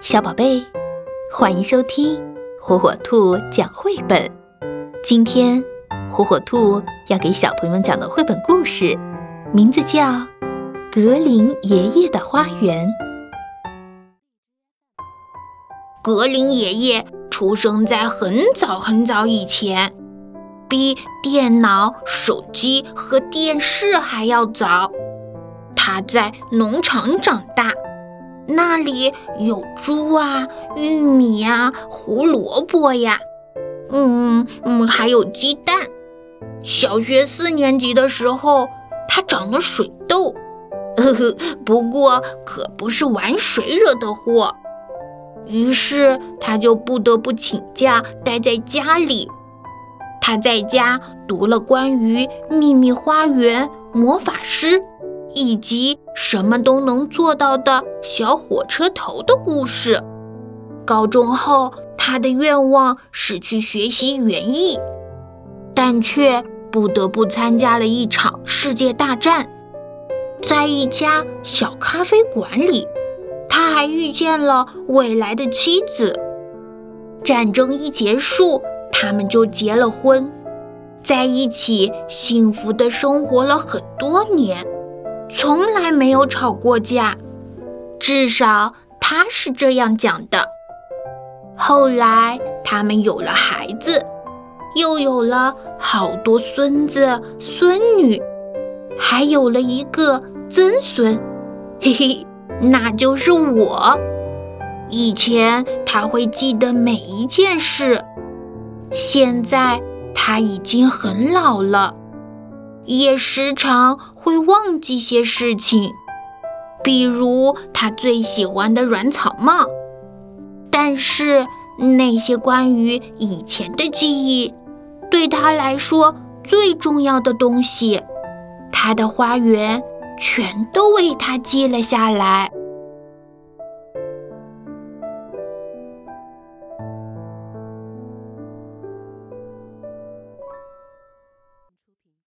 小宝贝，欢迎收听火火兔讲绘本。今天，火火兔要给小朋友们讲的绘本故事，名字叫《格林爷爷的花园》。格林爷爷出生在很早很早以前，比电脑、手机和电视还要早。他在农场长大。那里有猪啊，玉米呀，胡萝卜呀，嗯嗯，还有鸡蛋。小学四年级的时候，他长了水痘，呵呵，不过可不是玩水惹的祸。于是他就不得不请假待在家里。他在家读了关于秘密花园、魔法师。以及什么都能做到的小火车头的故事。高中后，他的愿望是去学习园艺，但却不得不参加了一场世界大战。在一家小咖啡馆里，他还遇见了未来的妻子。战争一结束，他们就结了婚，在一起幸福的生活了很多年。从来没有吵过架，至少他是这样讲的。后来他们有了孩子，又有了好多孙子孙女，还有了一个曾孙，嘿嘿，那就是我。以前他会记得每一件事，现在他已经很老了。也时常会忘记些事情，比如他最喜欢的软草帽。但是那些关于以前的记忆，对他来说最重要的东西，他的花园全都为他记了下来。